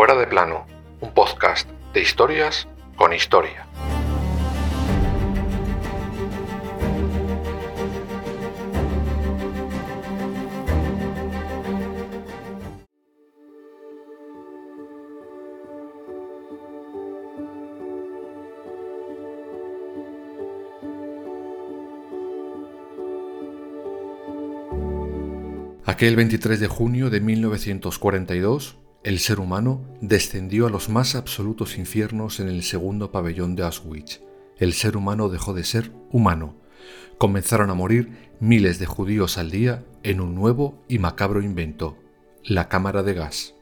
Fuera de plano, un podcast de historias con historia. Aquel 23 de junio de 1942, el ser humano descendió a los más absolutos infiernos en el segundo pabellón de Auschwitz. El ser humano dejó de ser humano. Comenzaron a morir miles de judíos al día en un nuevo y macabro invento, la cámara de gas.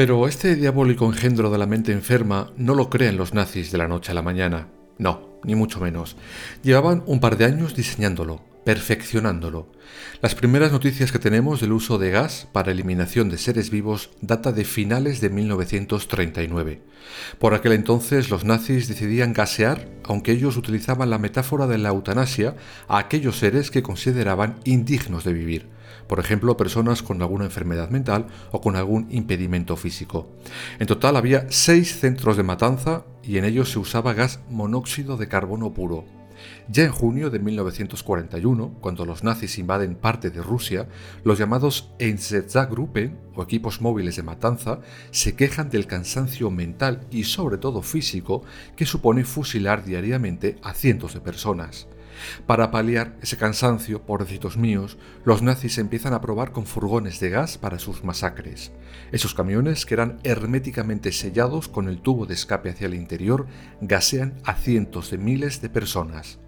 Pero este diabólico engendro de la mente enferma no lo creen los nazis de la noche a la mañana. No, ni mucho menos. Llevaban un par de años diseñándolo, perfeccionándolo. Las primeras noticias que tenemos del uso de gas para eliminación de seres vivos data de finales de 1939. Por aquel entonces los nazis decidían gasear, aunque ellos utilizaban la metáfora de la eutanasia, a aquellos seres que consideraban indignos de vivir por ejemplo, personas con alguna enfermedad mental o con algún impedimento físico. En total había seis centros de matanza y en ellos se usaba gas monóxido de carbono puro. Ya en junio de 1941, cuando los nazis invaden parte de Rusia, los llamados Einsatzgruppen o equipos móviles de matanza se quejan del cansancio mental y sobre todo físico que supone fusilar diariamente a cientos de personas. Para paliar ese cansancio, pobrecitos míos, los nazis empiezan a probar con furgones de gas para sus masacres. Esos camiones, que eran herméticamente sellados con el tubo de escape hacia el interior, gasean a cientos de miles de personas.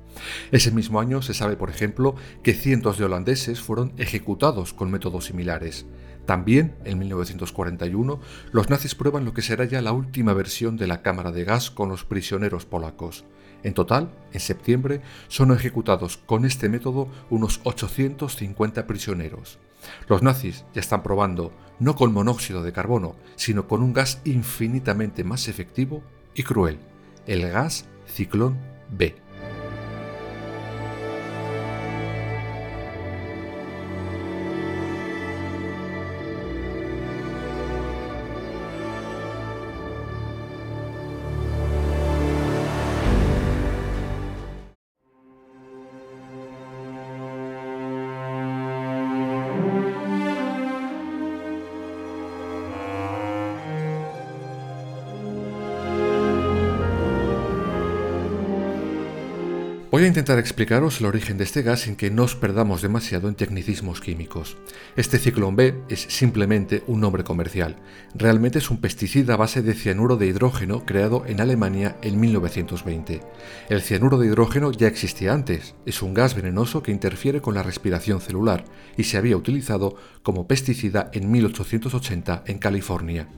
Ese mismo año se sabe, por ejemplo, que cientos de holandeses fueron ejecutados con métodos similares. También, en 1941, los nazis prueban lo que será ya la última versión de la cámara de gas con los prisioneros polacos. En total, en septiembre, son ejecutados con este método unos 850 prisioneros. Los nazis ya están probando no con monóxido de carbono, sino con un gas infinitamente más efectivo y cruel, el gas ciclón B. Voy a intentar explicaros el origen de este gas sin que no os perdamos demasiado en tecnicismos químicos. Este ciclón B es simplemente un nombre comercial. Realmente es un pesticida a base de cianuro de hidrógeno creado en Alemania en 1920. El cianuro de hidrógeno ya existía antes, es un gas venenoso que interfiere con la respiración celular y se había utilizado como pesticida en 1880 en California.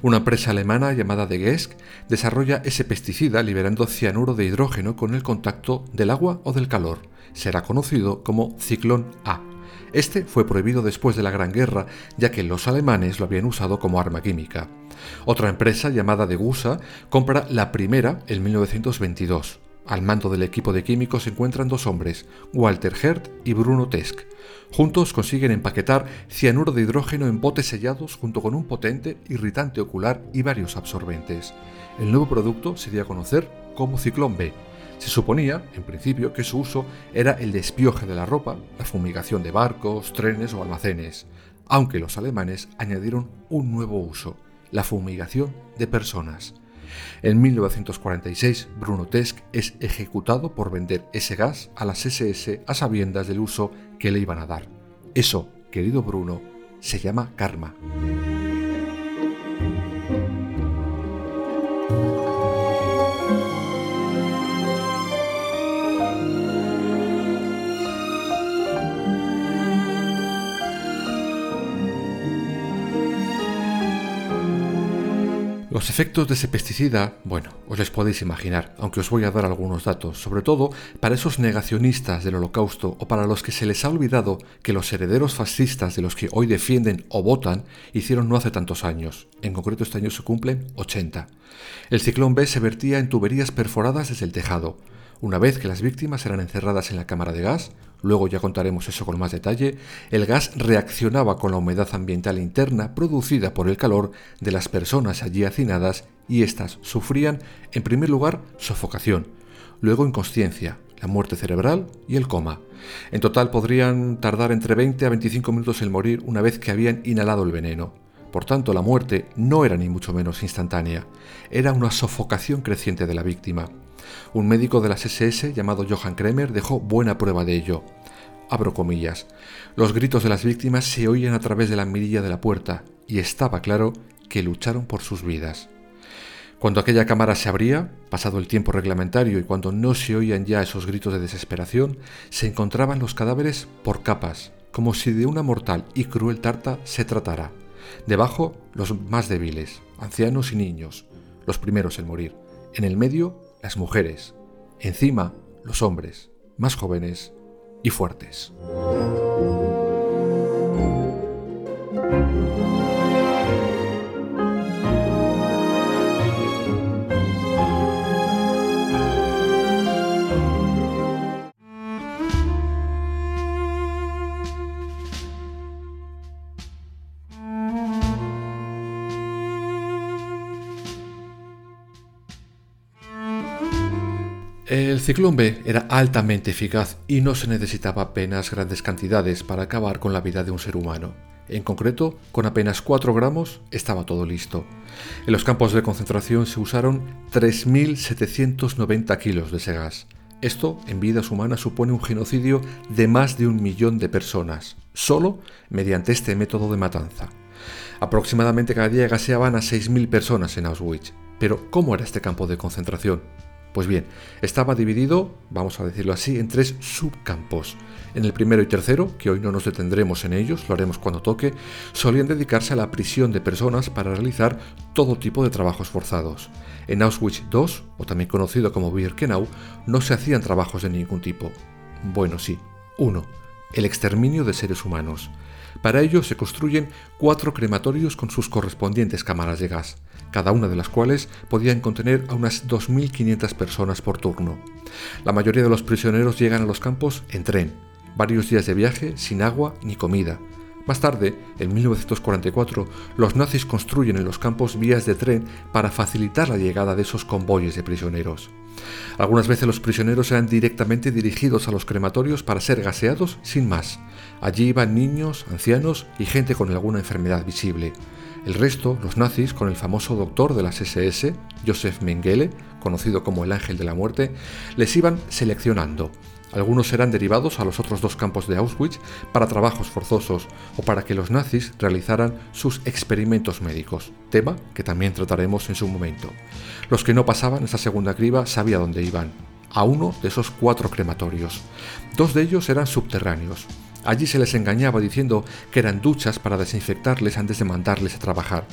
Una empresa alemana llamada De Gesk desarrolla ese pesticida liberando cianuro de hidrógeno con el contacto del agua o del calor. Será conocido como ciclón A. Este fue prohibido después de la Gran Guerra, ya que los alemanes lo habían usado como arma química. Otra empresa llamada Degussa compra la primera en 1922. Al mando del equipo de químicos se encuentran dos hombres, Walter Hert y Bruno Tesk. Juntos consiguen empaquetar cianuro de hidrógeno en botes sellados junto con un potente irritante ocular y varios absorbentes. El nuevo producto se dio a conocer como Ciclón B se suponía, en principio, que su uso era el despioje de la ropa, la fumigación de barcos, trenes o almacenes, aunque los alemanes añadieron un nuevo uso, la fumigación de personas. En 1946, Bruno Tesk es ejecutado por vender ese gas a las SS a sabiendas del uso que le iban a dar. Eso, querido Bruno, se llama karma. Los efectos de ese pesticida, bueno, os les podéis imaginar, aunque os voy a dar algunos datos, sobre todo para esos negacionistas del holocausto o para los que se les ha olvidado que los herederos fascistas de los que hoy defienden o votan hicieron no hace tantos años, en concreto este año se cumplen 80. El ciclón B se vertía en tuberías perforadas desde el tejado. Una vez que las víctimas eran encerradas en la cámara de gas, luego ya contaremos eso con más detalle, el gas reaccionaba con la humedad ambiental interna producida por el calor de las personas allí hacinadas y éstas sufrían, en primer lugar, sofocación, luego inconsciencia, la muerte cerebral y el coma. En total podrían tardar entre 20 a 25 minutos en morir una vez que habían inhalado el veneno. Por tanto, la muerte no era ni mucho menos instantánea, era una sofocación creciente de la víctima. Un médico de las SS llamado Johann Kremer dejó buena prueba de ello. Abro comillas. Los gritos de las víctimas se oían a través de la mirilla de la puerta y estaba claro que lucharon por sus vidas. Cuando aquella cámara se abría, pasado el tiempo reglamentario y cuando no se oían ya esos gritos de desesperación, se encontraban los cadáveres por capas, como si de una mortal y cruel tarta se tratara. Debajo, los más débiles, ancianos y niños, los primeros en morir. En el medio, las mujeres. Encima, los hombres, más jóvenes y fuertes. Ciclón B era altamente eficaz y no se necesitaba apenas grandes cantidades para acabar con la vida de un ser humano. En concreto, con apenas 4 gramos estaba todo listo. En los campos de concentración se usaron 3.790 kilos de ese gas. Esto, en vidas humanas, supone un genocidio de más de un millón de personas, solo mediante este método de matanza. Aproximadamente cada día gaseaban a 6.000 personas en Auschwitz. Pero, ¿cómo era este campo de concentración? Pues bien, estaba dividido, vamos a decirlo así, en tres subcampos. En el primero y tercero, que hoy no nos detendremos en ellos, lo haremos cuando toque, solían dedicarse a la prisión de personas para realizar todo tipo de trabajos forzados. En Auschwitz II, o también conocido como Birkenau, no se hacían trabajos de ningún tipo. Bueno, sí. Uno, El exterminio de seres humanos. Para ello se construyen cuatro crematorios con sus correspondientes cámaras de gas cada una de las cuales podían contener a unas 2.500 personas por turno. La mayoría de los prisioneros llegan a los campos en tren, varios días de viaje sin agua ni comida. Más tarde, en 1944, los nazis construyen en los campos vías de tren para facilitar la llegada de esos convoyes de prisioneros. Algunas veces los prisioneros eran directamente dirigidos a los crematorios para ser gaseados sin más. Allí iban niños, ancianos y gente con alguna enfermedad visible. El resto, los nazis, con el famoso doctor de las SS, Josef Mengele, conocido como el Ángel de la Muerte, les iban seleccionando. Algunos eran derivados a los otros dos campos de Auschwitz para trabajos forzosos o para que los nazis realizaran sus experimentos médicos, tema que también trataremos en su momento. Los que no pasaban esa segunda criba sabía dónde iban, a uno de esos cuatro crematorios. Dos de ellos eran subterráneos, Allí se les engañaba diciendo que eran duchas para desinfectarles antes de mandarles a trabajar.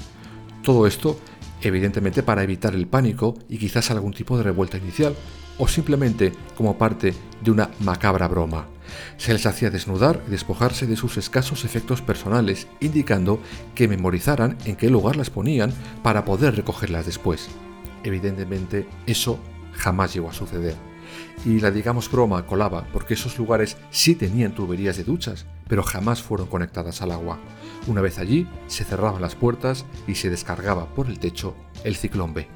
Todo esto, evidentemente, para evitar el pánico y quizás algún tipo de revuelta inicial, o simplemente como parte de una macabra broma. Se les hacía desnudar y despojarse de sus escasos efectos personales, indicando que memorizaran en qué lugar las ponían para poder recogerlas después. Evidentemente, eso jamás llegó a suceder y la digamos broma colaba porque esos lugares sí tenían tuberías de duchas, pero jamás fueron conectadas al agua. Una vez allí, se cerraban las puertas y se descargaba por el techo el ciclón B.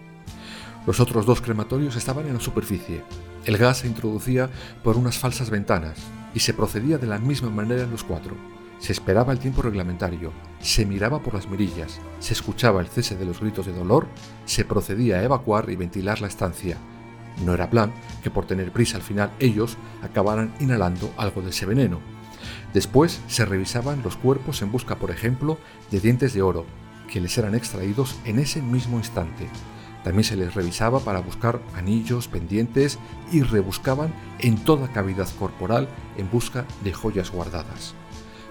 Los otros dos crematorios estaban en la superficie. El gas se introducía por unas falsas ventanas y se procedía de la misma manera en los cuatro. Se esperaba el tiempo reglamentario, se miraba por las mirillas, se escuchaba el cese de los gritos de dolor, se procedía a evacuar y ventilar la estancia, no era plan que por tener prisa al final ellos acabaran inhalando algo de ese veneno. Después se revisaban los cuerpos en busca, por ejemplo, de dientes de oro, que les eran extraídos en ese mismo instante. También se les revisaba para buscar anillos, pendientes y rebuscaban en toda cavidad corporal en busca de joyas guardadas.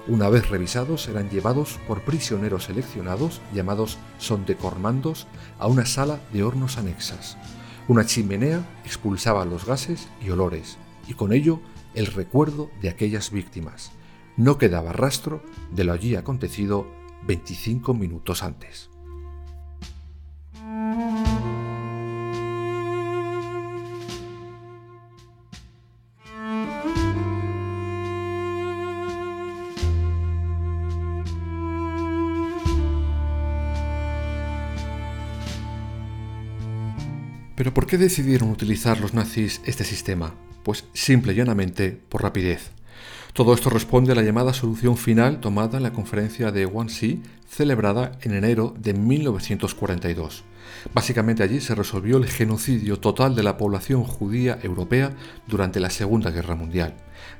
Una vez revisados, eran llevados por prisioneros seleccionados, llamados sondecormandos, a una sala de hornos anexas. Una chimenea expulsaba los gases y olores, y con ello el recuerdo de aquellas víctimas. No quedaba rastro de lo allí acontecido 25 minutos antes. Pero ¿por qué decidieron utilizar los nazis este sistema? Pues simple y llanamente por rapidez. Todo esto responde a la llamada solución final tomada en la conferencia de Wannsee celebrada en enero de 1942. Básicamente allí se resolvió el genocidio total de la población judía europea durante la Segunda Guerra Mundial.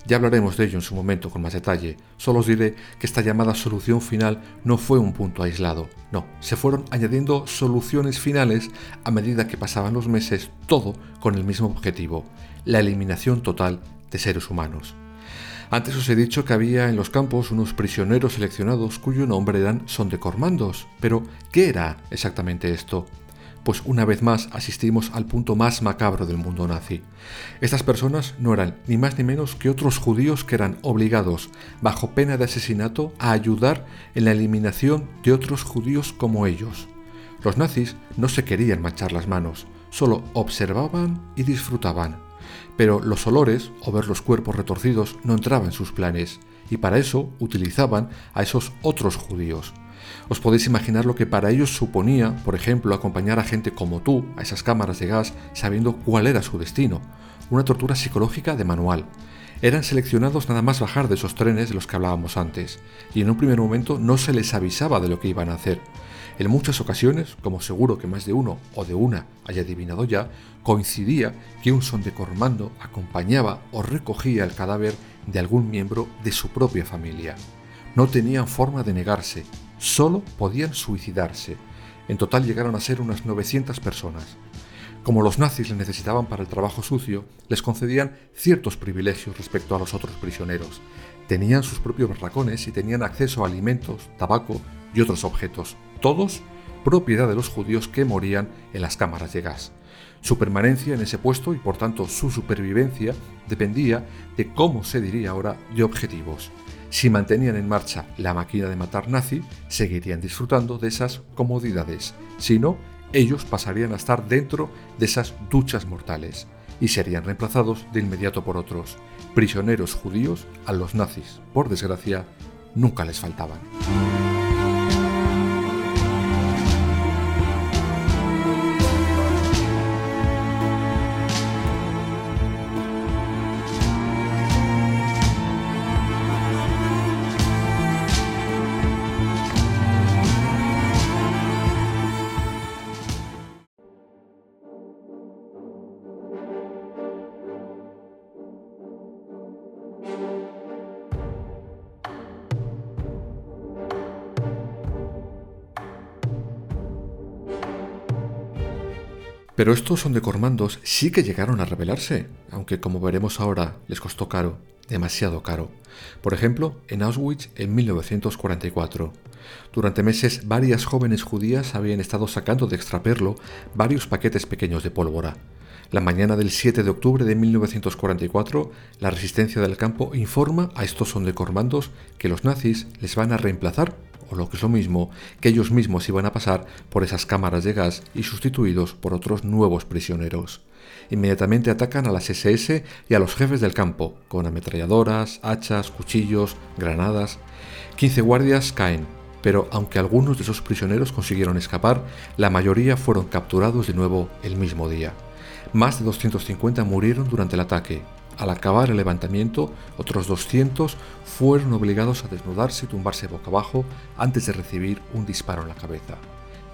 Ya hablaremos de ello en su momento con más detalle, solo os diré que esta llamada solución final no fue un punto aislado, no, se fueron añadiendo soluciones finales a medida que pasaban los meses, todo con el mismo objetivo, la eliminación total de seres humanos. Antes os he dicho que había en los campos unos prisioneros seleccionados cuyo nombre eran sondecormandos. Pero, ¿qué era exactamente esto? Pues una vez más asistimos al punto más macabro del mundo nazi. Estas personas no eran ni más ni menos que otros judíos que eran obligados, bajo pena de asesinato, a ayudar en la eliminación de otros judíos como ellos. Los nazis no se querían manchar las manos, solo observaban y disfrutaban. Pero los olores o ver los cuerpos retorcidos no entraban en sus planes, y para eso utilizaban a esos otros judíos. Os podéis imaginar lo que para ellos suponía, por ejemplo, acompañar a gente como tú a esas cámaras de gas sabiendo cuál era su destino, una tortura psicológica de manual. Eran seleccionados nada más bajar de esos trenes de los que hablábamos antes, y en un primer momento no se les avisaba de lo que iban a hacer. En muchas ocasiones, como seguro que más de uno o de una haya adivinado ya, coincidía que un sondecormando acompañaba o recogía el cadáver de algún miembro de su propia familia. No tenían forma de negarse, solo podían suicidarse. En total llegaron a ser unas 900 personas. Como los nazis les necesitaban para el trabajo sucio, les concedían ciertos privilegios respecto a los otros prisioneros. Tenían sus propios barracones y tenían acceso a alimentos, tabaco y otros objetos, todos propiedad de los judíos que morían en las cámaras de gas. Su permanencia en ese puesto y por tanto su supervivencia dependía de cómo se diría ahora de objetivos. Si mantenían en marcha la máquina de matar nazi, seguirían disfrutando de esas comodidades. Si no, ellos pasarían a estar dentro de esas duchas mortales y serían reemplazados de inmediato por otros. Prisioneros judíos a los nazis, por desgracia, nunca les faltaban. Pero estos cormandos sí que llegaron a rebelarse, aunque como veremos ahora les costó caro, demasiado caro. Por ejemplo, en Auschwitz en 1944. Durante meses varias jóvenes judías habían estado sacando de extraperlo varios paquetes pequeños de pólvora. La mañana del 7 de octubre de 1944, la resistencia del campo informa a estos sondecormandos que los nazis les van a reemplazar o lo que es lo mismo, que ellos mismos iban a pasar por esas cámaras de gas y sustituidos por otros nuevos prisioneros. Inmediatamente atacan a las SS y a los jefes del campo, con ametralladoras, hachas, cuchillos, granadas. 15 guardias caen, pero aunque algunos de esos prisioneros consiguieron escapar, la mayoría fueron capturados de nuevo el mismo día. Más de 250 murieron durante el ataque, al acabar el levantamiento, otros 200 fueron obligados a desnudarse y tumbarse boca abajo antes de recibir un disparo en la cabeza.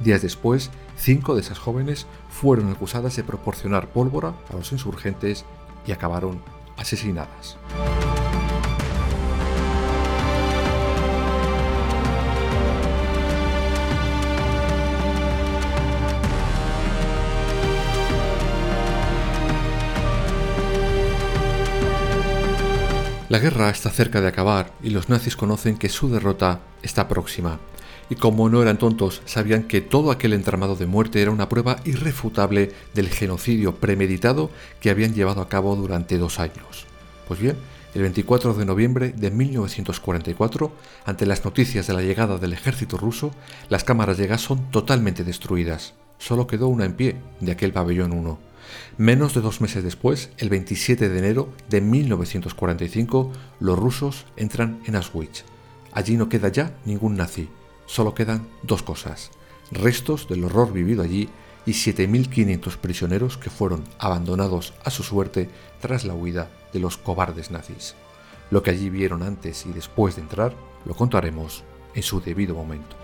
Días después, cinco de esas jóvenes fueron acusadas de proporcionar pólvora a los insurgentes y acabaron asesinadas. La guerra está cerca de acabar y los nazis conocen que su derrota está próxima. Y como no eran tontos, sabían que todo aquel entramado de muerte era una prueba irrefutable del genocidio premeditado que habían llevado a cabo durante dos años. Pues bien, el 24 de noviembre de 1944, ante las noticias de la llegada del ejército ruso, las cámaras de gas son totalmente destruidas. Solo quedó una en pie, de aquel pabellón 1. Menos de dos meses después, el 27 de enero de 1945, los rusos entran en Auschwitz. Allí no queda ya ningún nazi, solo quedan dos cosas, restos del horror vivido allí y 7.500 prisioneros que fueron abandonados a su suerte tras la huida de los cobardes nazis. Lo que allí vieron antes y después de entrar lo contaremos en su debido momento.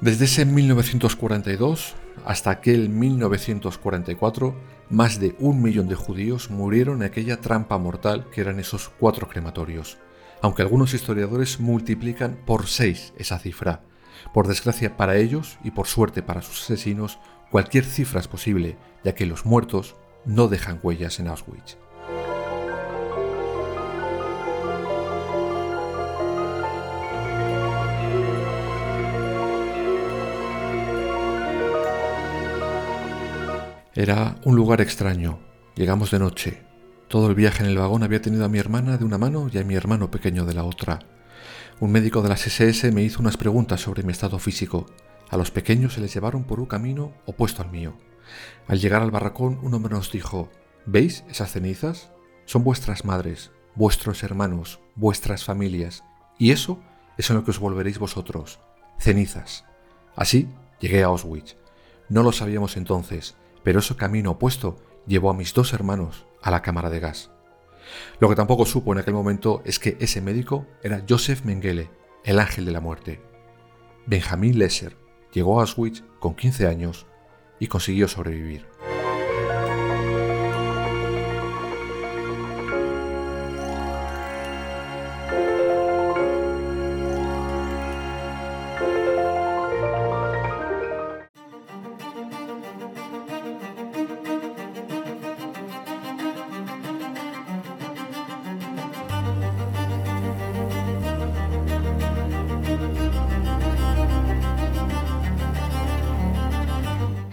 Desde ese 1942 hasta aquel 1944, más de un millón de judíos murieron en aquella trampa mortal que eran esos cuatro crematorios, aunque algunos historiadores multiplican por seis esa cifra. Por desgracia para ellos y por suerte para sus asesinos, cualquier cifra es posible, ya que los muertos no dejan huellas en Auschwitz. Era un lugar extraño. Llegamos de noche. Todo el viaje en el vagón había tenido a mi hermana de una mano y a mi hermano pequeño de la otra. Un médico de las SS me hizo unas preguntas sobre mi estado físico. A los pequeños se les llevaron por un camino opuesto al mío. Al llegar al barracón, un hombre nos dijo, ¿Veis esas cenizas? Son vuestras madres, vuestros hermanos, vuestras familias. Y eso es en lo que os volveréis vosotros, cenizas. Así llegué a Auschwitz. No lo sabíamos entonces, pero ese camino opuesto llevó a mis dos hermanos a la cámara de gas. Lo que tampoco supo en aquel momento es que ese médico era Joseph Mengele, el ángel de la muerte. Benjamin Lesser llegó a Auschwitz con 15 años y consiguió sobrevivir.